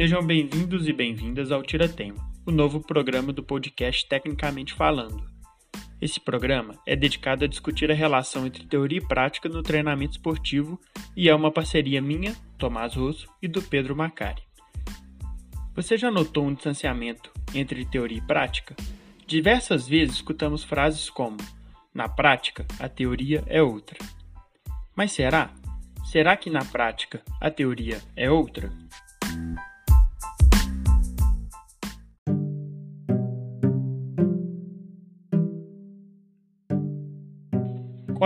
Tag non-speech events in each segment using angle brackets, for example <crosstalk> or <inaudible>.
Sejam bem-vindos e bem-vindas ao Tira Tema, o novo programa do podcast Tecnicamente Falando. Esse programa é dedicado a discutir a relação entre teoria e prática no treinamento esportivo e é uma parceria minha, Tomás Rosso, e do Pedro Macari. Você já notou um distanciamento entre teoria e prática? Diversas vezes escutamos frases como: na prática, a teoria é outra. Mas será? Será que na prática a teoria é outra?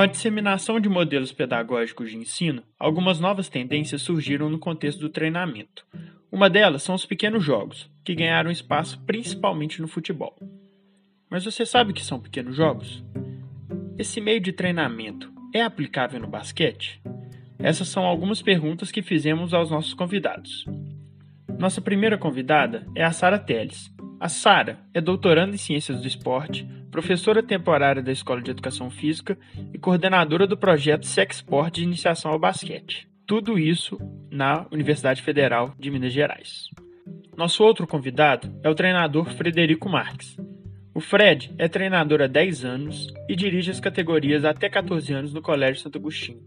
A disseminação de modelos pedagógicos de ensino, algumas novas tendências surgiram no contexto do treinamento. Uma delas são os pequenos jogos, que ganharam espaço principalmente no futebol. Mas você sabe o que são pequenos jogos? Esse meio de treinamento é aplicável no basquete? Essas são algumas perguntas que fizemos aos nossos convidados. Nossa primeira convidada é a Sara Teles. A Sara é doutoranda em Ciências do Esporte, professora temporária da Escola de Educação Física e coordenadora do projeto Sexport de Iniciação ao Basquete. Tudo isso na Universidade Federal de Minas Gerais. Nosso outro convidado é o treinador Frederico Marques. O Fred é treinador há 10 anos e dirige as categorias até 14 anos no Colégio Santo Agostinho.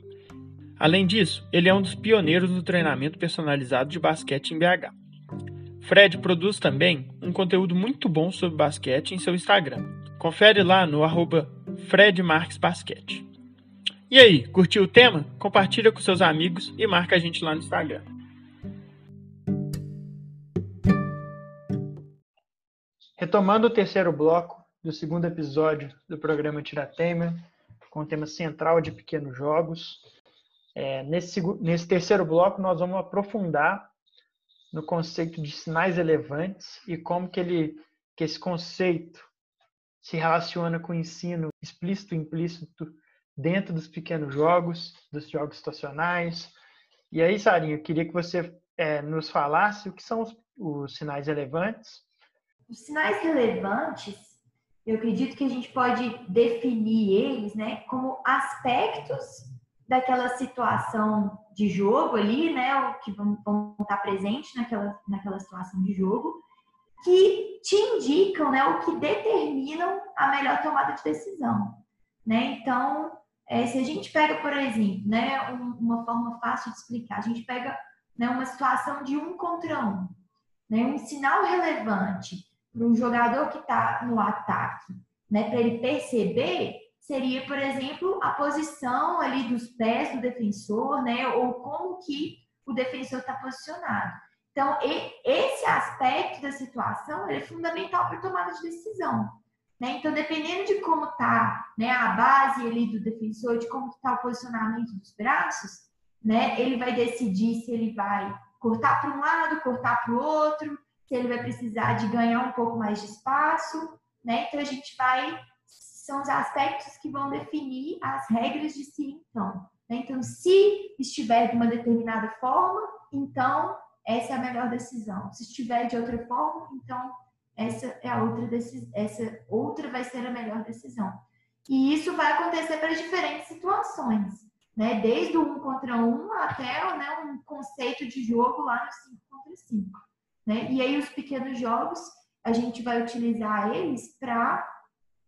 Além disso, ele é um dos pioneiros no treinamento personalizado de basquete em BH. Fred produz também um conteúdo muito bom sobre basquete em seu Instagram, Confere lá no arroba Fred Marques Basquete. E aí, curtiu o tema? Compartilha com seus amigos e marca a gente lá no Instagram. Retomando o terceiro bloco do segundo episódio do programa Tiratema, com o tema central de pequenos jogos. É, nesse, nesse terceiro bloco, nós vamos aprofundar no conceito de sinais relevantes e como que, ele, que esse conceito se relaciona com o ensino explícito e implícito dentro dos pequenos jogos, dos jogos situacionais. E aí, Sarinha, eu queria que você é, nos falasse o que são os, os sinais relevantes. Os sinais relevantes, eu acredito que a gente pode definir eles né, como aspectos daquela situação de jogo ali, né, que vão, vão estar presentes naquela, naquela situação de jogo, que te indicam, né, o que determinam a melhor tomada de decisão, né? Então, é, se a gente pega, por exemplo, né, um, uma forma fácil de explicar, a gente pega né, uma situação de um contra um, né, um sinal relevante para um jogador que está no ataque, né, para ele perceber, seria, por exemplo, a posição ali dos pés do defensor, né, ou como que o defensor está posicionado. Então, esse aspecto da situação é fundamental para tomada de decisão. Né? Então, dependendo de como está né, a base ali do defensor, de como está o posicionamento dos braços, né, ele vai decidir se ele vai cortar para um lado, cortar para o outro, se ele vai precisar de ganhar um pouco mais de espaço. Né? Então, a gente vai. São os aspectos que vão definir as regras de si, então. Né? Então, se estiver de uma determinada forma, então essa é a melhor decisão. Se estiver de outra forma, então essa é a outra decisão, essa outra vai ser a melhor decisão. E isso vai acontecer para diferentes situações, né? Desde o um contra um até né, um conceito de jogo lá no 5 contra 5. Né? E aí os pequenos jogos, a gente vai utilizar eles para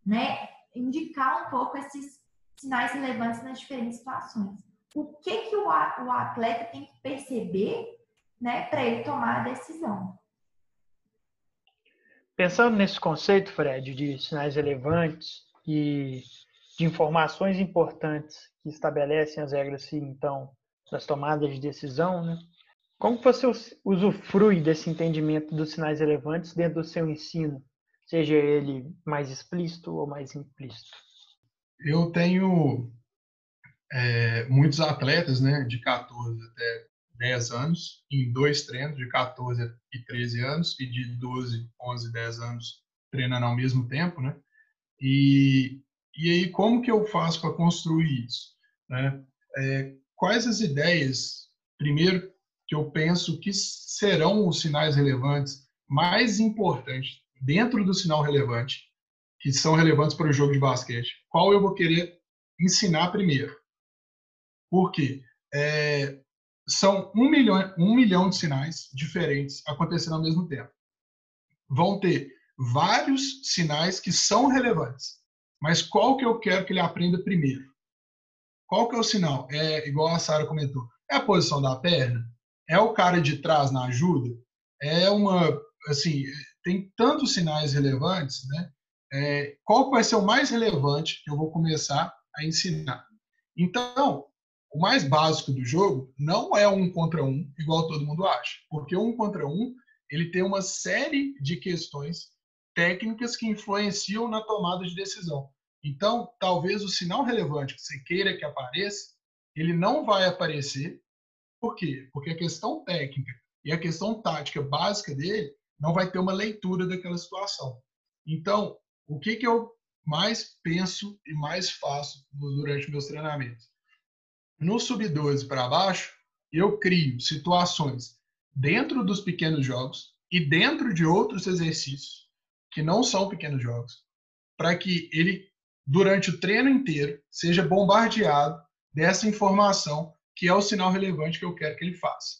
né, indicar um pouco esses sinais relevantes nas diferentes situações. O que, que o atleta tem que perceber né, para ele tomar a decisão. Pensando nesse conceito, Fred, de sinais relevantes e de informações importantes que estabelecem as regras, então, das tomadas de decisão, né? Como você usufrui desse entendimento dos sinais relevantes dentro do seu ensino, seja ele mais explícito ou mais implícito? Eu tenho é, muitos atletas, né, de 14 até 10 anos, em dois treinos, de 14 e 13 anos, e de 12, 11, 10 anos, treinando ao mesmo tempo, né? E, e aí, como que eu faço para construir isso? Né? É, quais as ideias, primeiro, que eu penso que serão os sinais relevantes mais importantes dentro do sinal relevante, que são relevantes para o jogo de basquete? Qual eu vou querer ensinar primeiro? Por quê? É, são um milhão, um milhão de sinais diferentes acontecendo ao mesmo tempo. Vão ter vários sinais que são relevantes, mas qual que eu quero que ele aprenda primeiro? Qual que é o sinal? É igual a Sara comentou. É a posição da perna? É o cara de trás na ajuda? É uma, assim, tem tantos sinais relevantes, né? É, qual vai ser o mais relevante que eu vou começar a ensinar? Então, o mais básico do jogo não é um contra um, igual todo mundo acha, porque um contra um ele tem uma série de questões técnicas que influenciam na tomada de decisão. Então, talvez o sinal relevante que você queira que apareça, ele não vai aparecer. Por quê? Porque a questão técnica e a questão tática básica dele não vai ter uma leitura daquela situação. Então, o que, que eu mais penso e mais faço durante meus treinamentos? No sub-12 para baixo, eu crio situações dentro dos pequenos jogos e dentro de outros exercícios que não são pequenos jogos, para que ele durante o treino inteiro, seja bombardeado dessa informação que é o sinal relevante que eu quero que ele faça.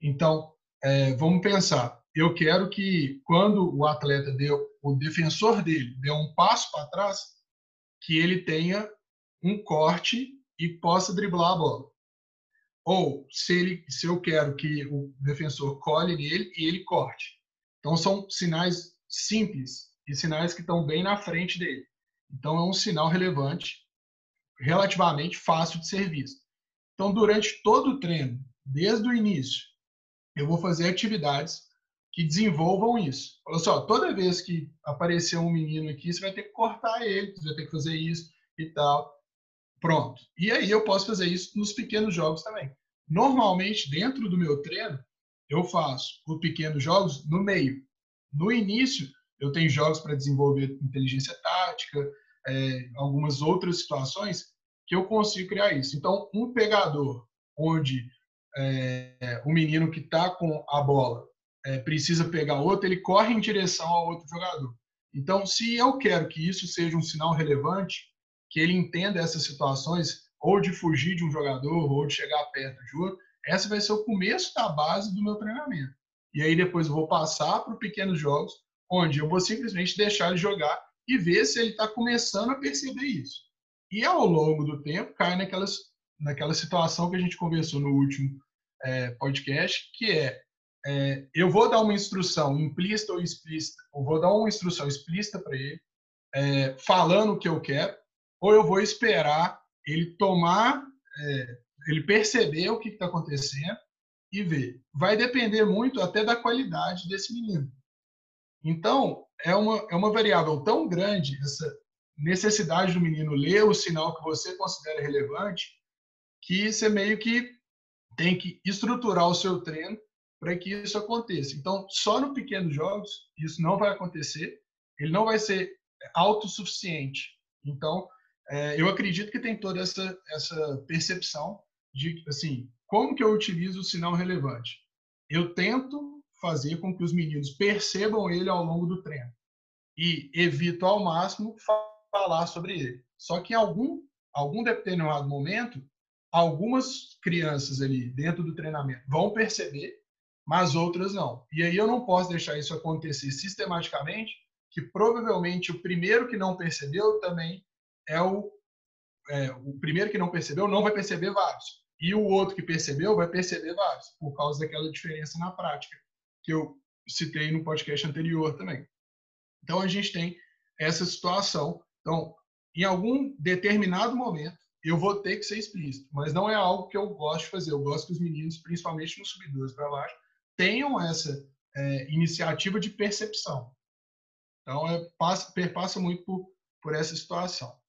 Então, é, vamos pensar. Eu quero que quando o atleta deu, o defensor dele deu um passo para trás, que ele tenha um corte e possa driblar a bola. Ou se, ele, se eu quero que o defensor colhe nele e ele corte. Então são sinais simples e sinais que estão bem na frente dele. Então, é um sinal relevante, relativamente fácil de ser visto. Então, durante todo o treino, desde o início, eu vou fazer atividades que desenvolvam isso. Olha só, toda vez que aparecer um menino aqui, você vai ter que cortar ele, você vai ter que fazer isso e tal. Pronto. E aí eu posso fazer isso nos pequenos jogos também. Normalmente, dentro do meu treino, eu faço os pequenos jogos no meio. No início, eu tenho jogos para desenvolver inteligência tática, é, algumas outras situações que eu consigo criar isso. Então, um pegador onde é, o menino que está com a bola é, precisa pegar outro, ele corre em direção ao outro jogador. Então, se eu quero que isso seja um sinal relevante, que ele entenda essas situações, ou de fugir de um jogador, ou de chegar perto de outro, essa vai ser o começo da base do meu treinamento. E aí depois eu vou passar para pequenos jogos, onde eu vou simplesmente deixar ele jogar e ver se ele está começando a perceber isso. E ao longo do tempo cai naquelas, naquela situação que a gente conversou no último é, podcast, que é, é, eu vou dar uma instrução implícita ou explícita, ou vou dar uma instrução explícita para ele, é, falando o que eu quero, ou eu vou esperar ele tomar, é, ele perceber o que está acontecendo e ver. Vai depender muito até da qualidade desse menino. Então, é uma, é uma variável tão grande, essa necessidade do menino ler o sinal que você considera relevante, que você meio que tem que estruturar o seu treino para que isso aconteça. Então, só no pequenos jogos, isso não vai acontecer, ele não vai ser autossuficiente. Então, é, eu acredito que tem toda essa, essa percepção de, assim, como que eu utilizo o sinal relevante? Eu tento fazer com que os meninos percebam ele ao longo do treino e evito ao máximo falar sobre ele. Só que em algum, algum determinado momento, algumas crianças ali dentro do treinamento vão perceber, mas outras não. E aí eu não posso deixar isso acontecer sistematicamente, que provavelmente o primeiro que não percebeu também é o, é, o primeiro que não percebeu não vai perceber vários. E o outro que percebeu vai perceber vários, por causa daquela diferença na prática que eu citei no podcast anterior também. Então a gente tem essa situação. Então, em algum determinado momento, eu vou ter que ser explícito, mas não é algo que eu gosto de fazer. Eu gosto que os meninos, principalmente nos subidores para baixo, tenham essa é, iniciativa de percepção. Então, é, passa, perpassa muito por, por essa situação.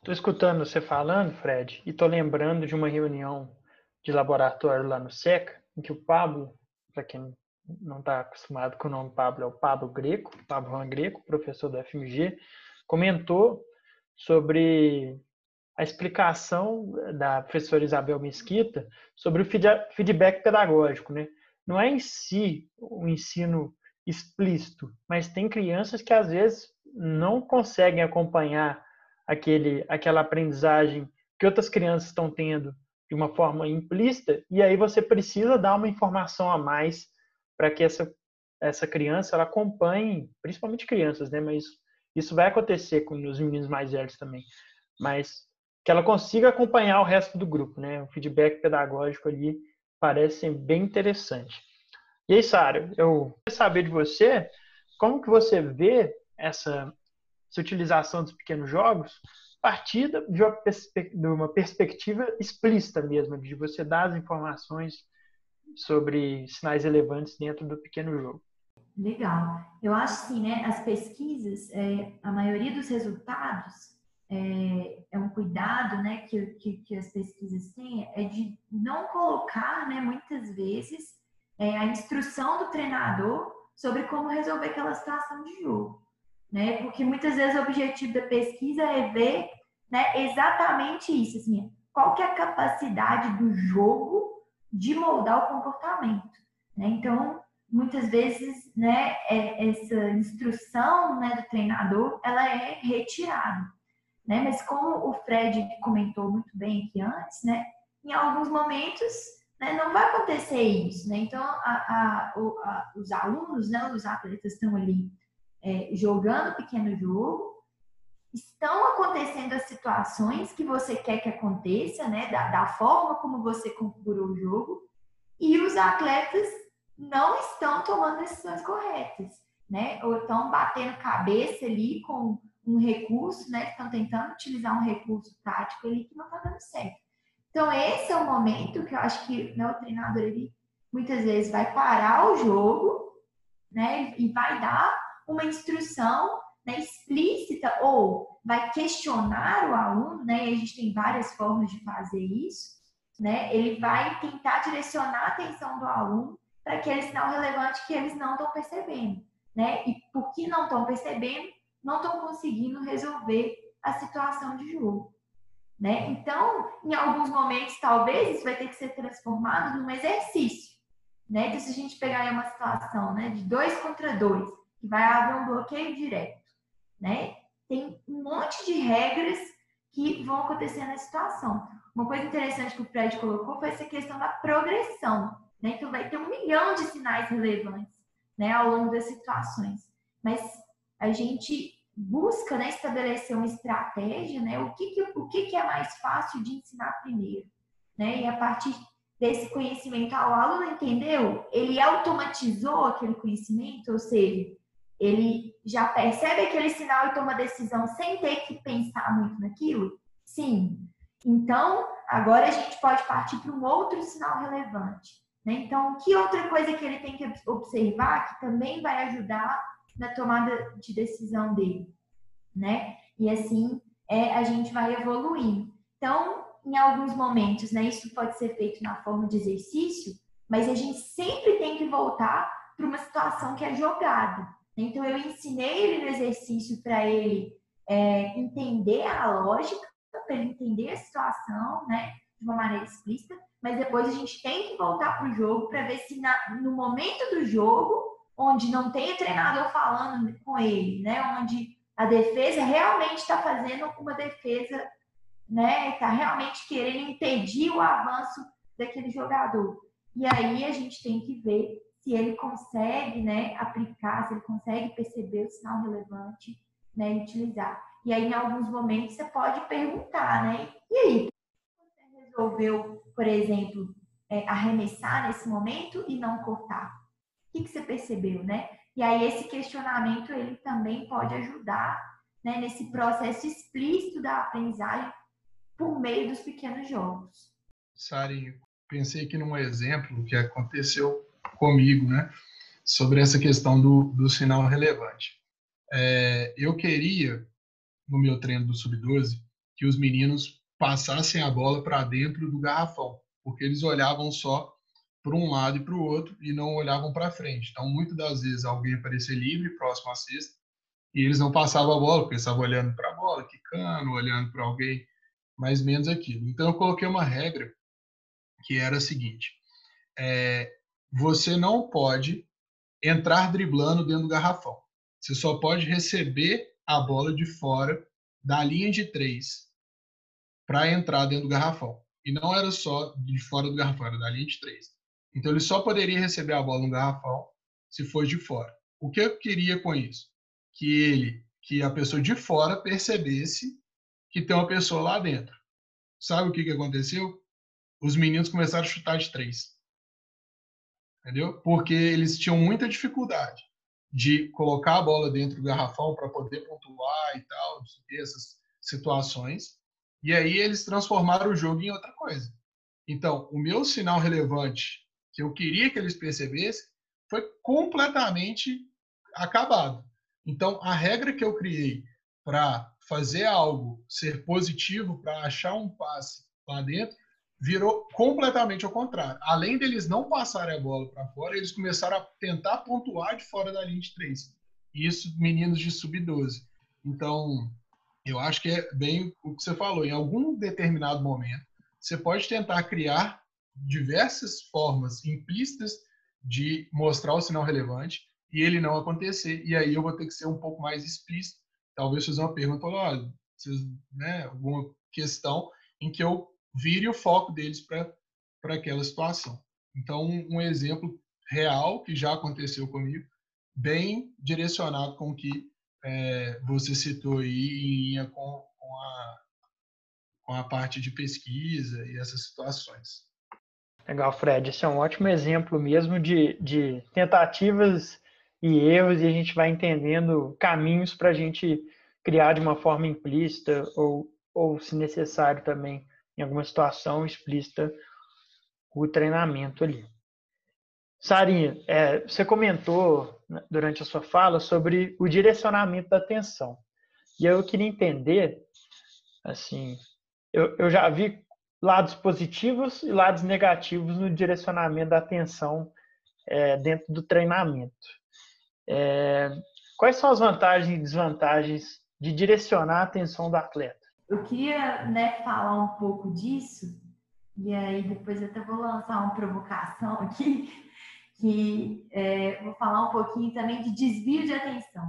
Estou escutando você falando, Fred, e estou lembrando de uma reunião de laboratório lá no SECA, em que o Pablo para quem não está acostumado com o nome Pablo, é o Pablo Greco, Pablo Juan Greco, professor da FMG, comentou sobre a explicação da professora Isabel Mesquita sobre o feedback pedagógico, né? Não é em si o ensino explícito, mas tem crianças que às vezes não conseguem acompanhar aquele, aquela aprendizagem que outras crianças estão tendo de uma forma implícita, e aí você precisa dar uma informação a mais para que essa, essa criança ela acompanhe, principalmente crianças, né? Mas isso vai acontecer com os meninos mais velhos também. Mas que ela consiga acompanhar o resto do grupo, né? O feedback pedagógico ali parece bem interessante. E aí, Sara, eu quero saber de você, como que você vê essa, essa utilização dos pequenos jogos a partir de uma, de uma perspectiva explícita mesmo, de você dar as informações sobre sinais relevantes dentro do pequeno jogo. Legal. Eu acho sim, né? As pesquisas, é, a maioria dos resultados é, é, um cuidado, né, que, que, que, as pesquisas têm, é de não colocar, né, muitas vezes, é, a instrução do treinador sobre como resolver aquela situação de jogo, né? Porque muitas vezes o objetivo da pesquisa é ver, né, exatamente isso, assim, qual que é a capacidade do jogo de moldar o comportamento. Né? Então, muitas vezes, né, é, essa instrução né, do treinador, ela é retirada. Né? Mas como o Fred comentou muito bem aqui antes, né, em alguns momentos né, não vai acontecer isso. Né? Então, a, a, a, os alunos, né, os atletas estão ali é, jogando pequeno jogo, estão acontecendo as situações que você quer que aconteça, né, da, da forma como você configurou o jogo, e os atletas não estão tomando decisões corretas, né, ou estão batendo cabeça ali com um recurso, né, estão tentando utilizar um recurso tático ali que não está dando certo. Então, esse é o momento que eu acho que né, o treinador, ele muitas vezes vai parar o jogo, né, e vai dar uma instrução né, explícita ou vai questionar o aluno, né? E a gente tem várias formas de fazer isso, né? Ele vai tentar direcionar a atenção do aluno para aquele sinal relevante que eles não estão percebendo, né? E por que não estão percebendo, não estão conseguindo resolver a situação de jogo. Né? Então, em alguns momentos, talvez isso vai ter que ser transformado num exercício. Né? Então, se a gente pegar uma situação né, de dois contra dois, que vai haver um bloqueio direto, né? Tem um monte de regras que vão acontecer na situação. Uma coisa interessante que o Fred colocou foi essa questão da progressão, né? Então vai ter um milhão de sinais relevantes, né, ao longo das situações. Mas a gente busca, né, estabelecer uma estratégia, né? O que que, o que que é mais fácil de ensinar primeiro, né? E a partir desse conhecimento, o aluno entendeu, ele automatizou aquele conhecimento, ou seja, ele já percebe aquele sinal e toma decisão sem ter que pensar muito naquilo? Sim. Então, agora a gente pode partir para um outro sinal relevante. Né? Então, que outra coisa que ele tem que observar que também vai ajudar na tomada de decisão dele? Né? E assim é, a gente vai evoluindo. Então, em alguns momentos, né, isso pode ser feito na forma de exercício, mas a gente sempre tem que voltar para uma situação que é jogada. Então, eu ensinei ele no exercício para ele é, entender a lógica, para ele entender a situação, né, de uma maneira explícita, mas depois a gente tem que voltar para o jogo para ver se na, no momento do jogo, onde não tem o treinador falando com ele, né, onde a defesa realmente está fazendo uma defesa, né, está realmente querendo impedir o avanço daquele jogador. E aí a gente tem que ver se ele consegue né, aplicar, se ele consegue perceber o sinal relevante né, e utilizar. E aí, em alguns momentos, você pode perguntar, né? E aí, você resolveu, por exemplo, é, arremessar nesse momento e não cortar? O que, que você percebeu, né? E aí, esse questionamento, ele também pode ajudar né, nesse processo explícito da aprendizagem por meio dos pequenos jogos. Sari, pensei aqui num exemplo que aconteceu comigo, né, sobre essa questão do, do sinal relevante. É, eu queria, no meu treino do Sub-12, que os meninos passassem a bola para dentro do garrafão, porque eles olhavam só para um lado e para o outro e não olhavam para frente. Então, muitas das vezes, alguém aparecia livre, próximo à cesta, e eles não passavam a bola, porque estavam olhando para a bola, quicando, olhando para alguém, mais ou menos aquilo. Então, eu coloquei uma regra que era a seguinte: é, você não pode entrar driblando dentro do garrafão. Você só pode receber a bola de fora da linha de três para entrar dentro do garrafão. E não era só de fora do garrafão, era da linha de três. Então ele só poderia receber a bola no garrafão se fosse de fora. O que eu queria com isso? Que ele, que a pessoa de fora percebesse que tem uma pessoa lá dentro. Sabe o que, que aconteceu? Os meninos começaram a chutar de três. Entendeu? Porque eles tinham muita dificuldade de colocar a bola dentro do garrafão para poder pontuar e tal, essas situações. E aí eles transformaram o jogo em outra coisa. Então, o meu sinal relevante que eu queria que eles percebessem foi completamente acabado. Então, a regra que eu criei para fazer algo ser positivo, para achar um passe lá dentro, virou completamente ao contrário. Além deles não passarem a bola para fora, eles começaram a tentar pontuar de fora da linha de três. Isso, meninos de sub-12. Então, eu acho que é bem o que você falou. Em algum determinado momento, você pode tentar criar diversas formas implícitas de mostrar o sinal relevante e ele não acontecer. E aí eu vou ter que ser um pouco mais explícito. Talvez fazer uma pergunta, olha, né, alguma questão em que eu vire o foco deles para aquela situação. Então, um, exemplo real que já aconteceu comigo, bem direcionado com o que é, você citou aí em linha com, com, a, com a parte de pesquisa e essas situações. Legal, Fred. Esse é um ótimo exemplo mesmo de, de tentativas e erros, e a gente vai entendendo caminhos para a gente criar de uma forma implícita ou, ou, se necessário também, em alguma situação explícita, o treinamento ali. Sarinha, é, você comentou né, durante a sua fala sobre o direcionamento da atenção. E eu queria entender, assim, eu, eu já vi lados positivos e lados negativos no direcionamento da atenção é, dentro do treinamento. É, quais são as vantagens e desvantagens de direcionar a atenção do atleta? Eu queria né, falar um pouco disso, e aí depois eu até vou lançar uma provocação aqui, que é, vou falar um pouquinho também de desvio de atenção.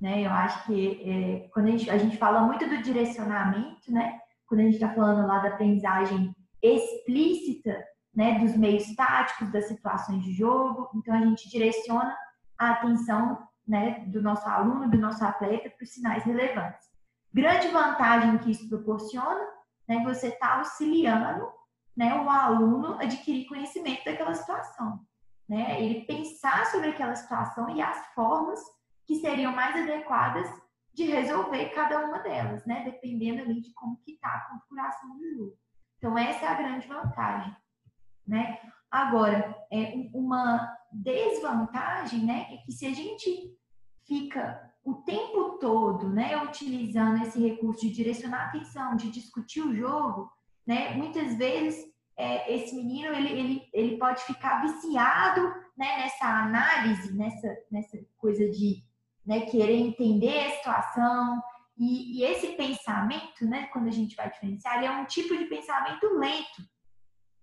Né? Eu acho que é, quando a gente, a gente fala muito do direcionamento, né? quando a gente está falando lá da aprendizagem explícita, né, dos meios táticos, das situações de jogo, então a gente direciona a atenção né, do nosso aluno, do nosso atleta para os sinais relevantes. Grande vantagem que isso proporciona, né, você está auxiliando né, o aluno adquirir conhecimento daquela situação. Né, ele pensar sobre aquela situação e as formas que seriam mais adequadas de resolver cada uma delas, né? Dependendo ali de como que tá a configuração do jogo. Então, essa é a grande vantagem, né? Agora, é uma desvantagem, né? É que se a gente fica o tempo todo, né, utilizando esse recurso de direcionar a atenção, de discutir o jogo, né, muitas vezes é, esse menino ele, ele, ele pode ficar viciado né, nessa análise, nessa, nessa coisa de né, querer entender a situação. E, e, esse pensamento, né, quando a gente vai diferenciar, ele é um tipo de pensamento lento,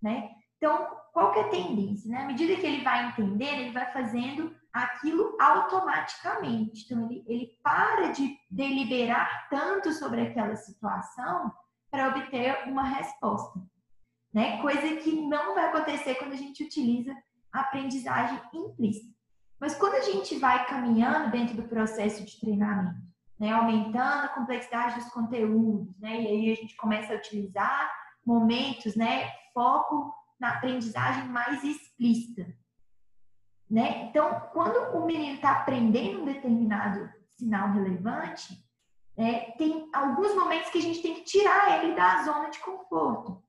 né? Então, qual que é a tendência? Né? À medida que ele vai entender, ele vai fazendo aquilo automaticamente. Então, ele, ele para de deliberar tanto sobre aquela situação para obter uma resposta. Né? Coisa que não vai acontecer quando a gente utiliza a aprendizagem implícita. Mas quando a gente vai caminhando dentro do processo de treinamento, né, aumentando a complexidade dos conteúdos, né, e aí a gente começa a utilizar momentos, né, foco na aprendizagem mais explícita, né? Então, quando o menino está aprendendo um determinado sinal relevante, é, tem alguns momentos que a gente tem que tirar ele da zona de conforto.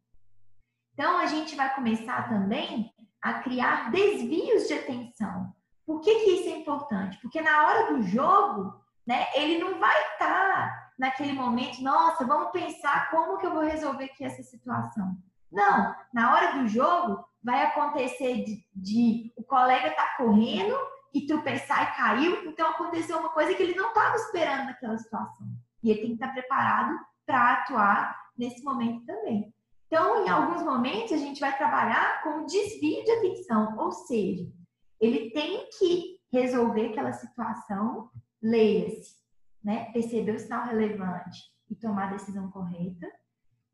Então, a gente vai começar também a criar desvios de atenção. Por que, que isso é importante? Porque na hora do jogo, né, ele não vai estar tá naquele momento, nossa, vamos pensar como que eu vou resolver aqui essa situação. Não, na hora do jogo vai acontecer de, de o colega tá correndo e tropeçar e caiu, então aconteceu uma coisa que ele não estava esperando naquela situação. E ele tem que estar tá preparado para atuar nesse momento também. Então, em alguns momentos, a gente vai trabalhar com desvio de atenção, ou seja, ele tem que resolver aquela situação, leia-se, né? perceber o sinal relevante e tomar a decisão correta.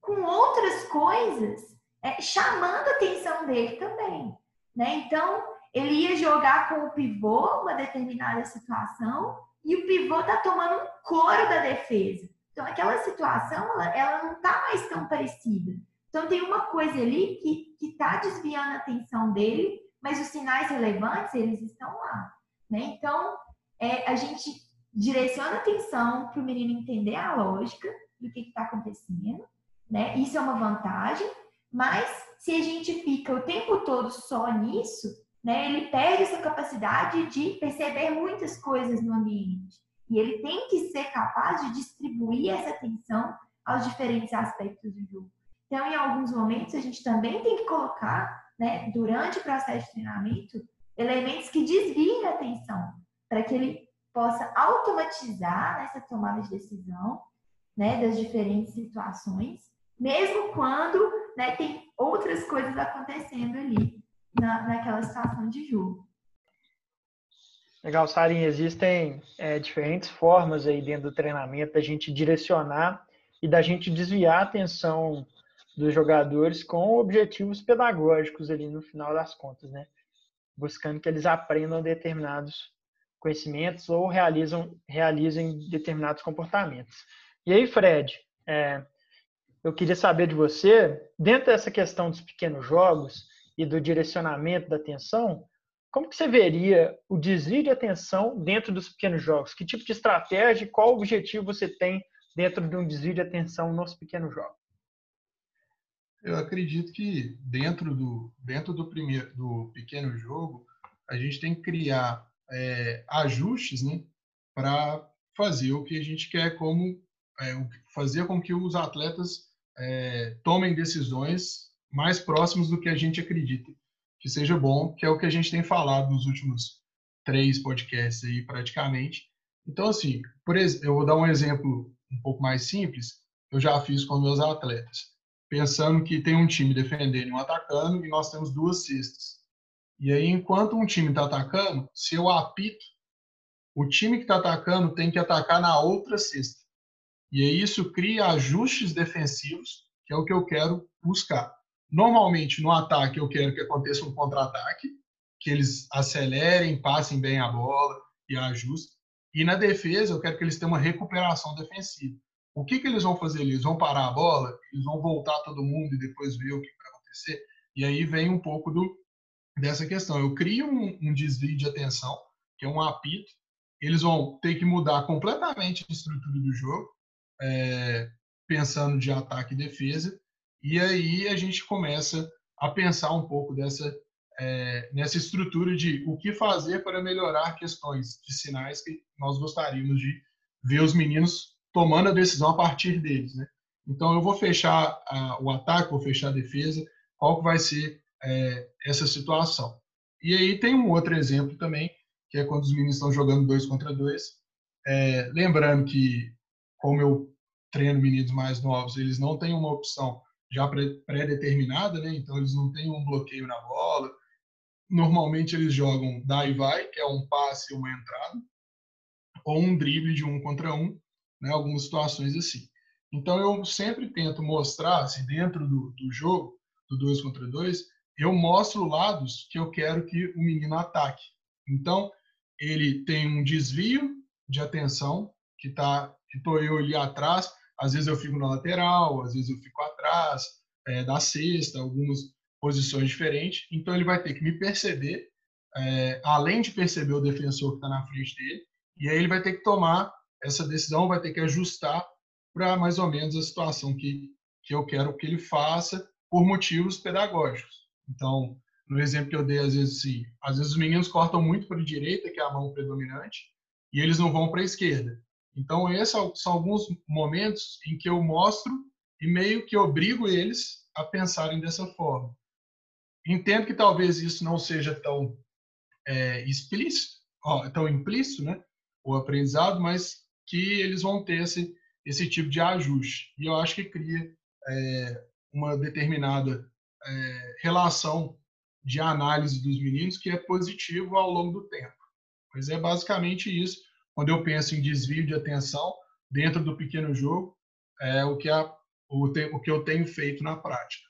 com outras coisas, é, chamando a atenção dele também. Né? Então, ele ia jogar com o pivô uma determinada situação e o pivô tá tomando um couro da defesa. Então, aquela situação, ela, ela não tá mais tão parecida. Então, tem uma coisa ali que, que tá desviando a atenção dele, mas os sinais relevantes, eles estão lá. Né? Então, é, a gente direciona a atenção para o menino entender a lógica do que está acontecendo, né? Isso é uma vantagem, mas se a gente fica o tempo todo só nisso, né, ele perde essa capacidade de perceber muitas coisas no ambiente. E ele tem que ser capaz de distribuir essa atenção aos diferentes aspectos do jogo. Então, em alguns momentos, a gente também tem que colocar, né, durante o processo de treinamento, elementos que desviem a atenção, para que ele possa automatizar essa tomada de decisão né, das diferentes situações, mesmo quando né, tem outras coisas acontecendo ali na, naquela situação de jogo. Legal, Sarinha. Existem é, diferentes formas aí dentro do treinamento da gente direcionar e da gente desviar a atenção dos jogadores com objetivos pedagógicos ali no final das contas, né? Buscando que eles aprendam determinados conhecimentos ou realizam, realizem determinados comportamentos. E aí, Fred, é, eu queria saber de você, dentro dessa questão dos pequenos jogos e do direcionamento da atenção, como que você veria o desvio de atenção dentro dos pequenos jogos? Que tipo de estratégia e qual objetivo você tem dentro de um desvio de atenção nos pequenos jogos? Eu acredito que dentro do dentro do primeiro do pequeno jogo a gente tem que criar é, ajustes, né, para fazer o que a gente quer como é, fazer com que os atletas é, tomem decisões mais próximas do que a gente acredita que seja bom, que é o que a gente tem falado nos últimos três podcasts aí praticamente. Então, assim, por exemplo, eu vou dar um exemplo um pouco mais simples, eu já fiz com meus atletas, pensando que tem um time defendendo e um atacando e nós temos duas cestas. E aí, enquanto um time está atacando, se eu apito, o time que está atacando tem que atacar na outra cesta. E isso cria ajustes defensivos, que é o que eu quero buscar. Normalmente, no ataque, eu quero que aconteça um contra-ataque, que eles acelerem, passem bem a bola e ajustem. E na defesa, eu quero que eles tenham uma recuperação defensiva. O que, que eles vão fazer? Eles vão parar a bola, eles vão voltar todo mundo e depois ver o que vai acontecer. E aí vem um pouco do, dessa questão. Eu crio um, um desvio de atenção, que é um apito. Eles vão ter que mudar completamente a estrutura do jogo é, pensando de ataque e defesa, e aí a gente começa a pensar um pouco dessa é, nessa estrutura de o que fazer para melhorar questões de sinais que nós gostaríamos de ver os meninos tomando a decisão a partir deles, né? Então eu vou fechar a, o ataque, vou fechar a defesa, qual que vai ser é, essa situação? E aí tem um outro exemplo também, que é quando os meninos estão jogando dois contra dois. É, lembrando que, como eu treino meninos mais novos, eles não têm uma opção já pré-determinada, né? Então eles não têm um bloqueio na bola. Normalmente eles jogam dá e vai, que é um passe e uma entrada, ou um drible de um contra um, né? Algumas situações assim. Então eu sempre tento mostrar, se dentro do, do jogo, do dois contra dois, eu mostro lados que eu quero que o menino ataque. Então ele tem um desvio de atenção que tá que estou eu ali atrás às vezes eu fico na lateral, às vezes eu fico atrás é, da cesta, algumas posições diferentes. Então ele vai ter que me perceber, é, além de perceber o defensor que está na frente dele, e aí ele vai ter que tomar essa decisão, vai ter que ajustar para mais ou menos a situação que, que eu quero que ele faça por motivos pedagógicos. Então, no exemplo que eu dei, às vezes, sim, às vezes os meninos cortam muito para a direita, que é a mão predominante, e eles não vão para a esquerda. Então, esses são alguns momentos em que eu mostro e meio que obrigo eles a pensarem dessa forma. Entendo que talvez isso não seja tão é, explícito, ó, tão implícito, né? O aprendizado, mas que eles vão ter esse, esse tipo de ajuste. E eu acho que cria é, uma determinada é, relação de análise dos meninos que é positivo ao longo do tempo. Mas é basicamente isso quando eu penso em desvio de atenção dentro do pequeno jogo, é o que a, o, o que eu tenho feito na prática.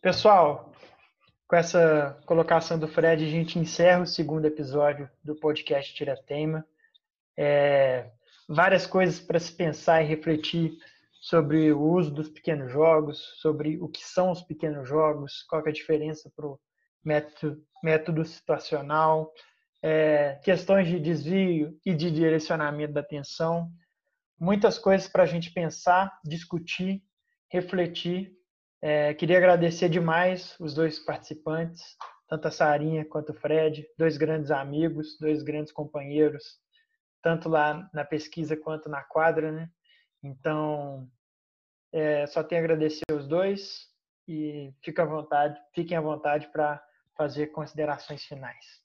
Pessoal, com essa colocação do Fred, a gente encerra o segundo episódio do podcast Tira Tema. É, várias coisas para se pensar e refletir sobre o uso dos pequenos jogos, sobre o que são os pequenos jogos, qual é a diferença para o método, método situacional, é, questões de desvio e de direcionamento da atenção. Muitas coisas para a gente pensar, discutir, refletir é, queria agradecer demais os dois participantes, tanto a Sarinha quanto o Fred, dois grandes amigos, dois grandes companheiros, tanto lá na pesquisa quanto na quadra, né? Então, é, só tenho a agradecer os dois e fiquem à vontade, fiquem à vontade para fazer considerações finais.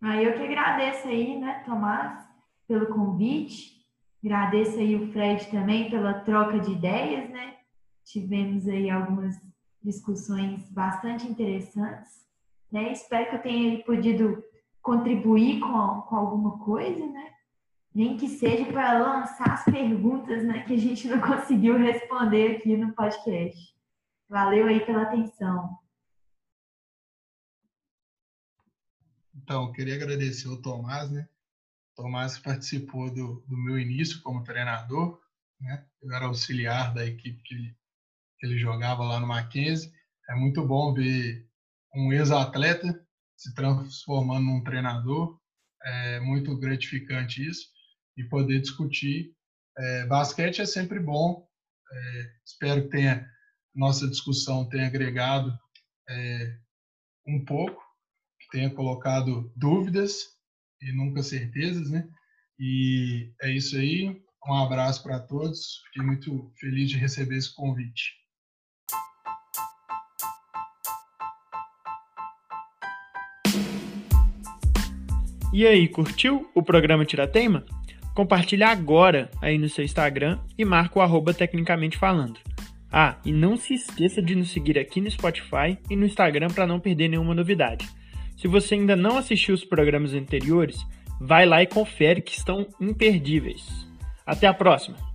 Ah, eu que agradeço aí, né, Tomás, pelo convite. Agradeço aí o Fred também pela troca de ideias, né? Tivemos aí algumas discussões bastante interessantes, né? Espero que eu tenha podido contribuir com, com alguma coisa, né? Nem que seja para lançar as perguntas, né, que a gente não <laughs> conseguiu responder aqui no podcast. Valeu aí pela atenção. Então, queria agradecer o Tomás, né? Tomás participou do, do meu início como treinador, né? Eu era auxiliar da equipe que ele, que ele jogava lá no Mackenzie. É muito bom ver um ex-atleta se transformando num treinador. É muito gratificante isso e poder discutir. É, basquete é sempre bom. É, espero que tenha nossa discussão tenha agregado é, um pouco, que tenha colocado dúvidas e nunca certezas, né? E é isso aí. Um abraço para todos. Fiquei muito feliz de receber esse convite. E aí, curtiu o programa Tiratema? Compartilhe agora aí no seu Instagram e marca o arroba tecnicamente falando. Ah, e não se esqueça de nos seguir aqui no Spotify e no Instagram para não perder nenhuma novidade. Se você ainda não assistiu os programas anteriores, vai lá e confere que estão imperdíveis. Até a próxima!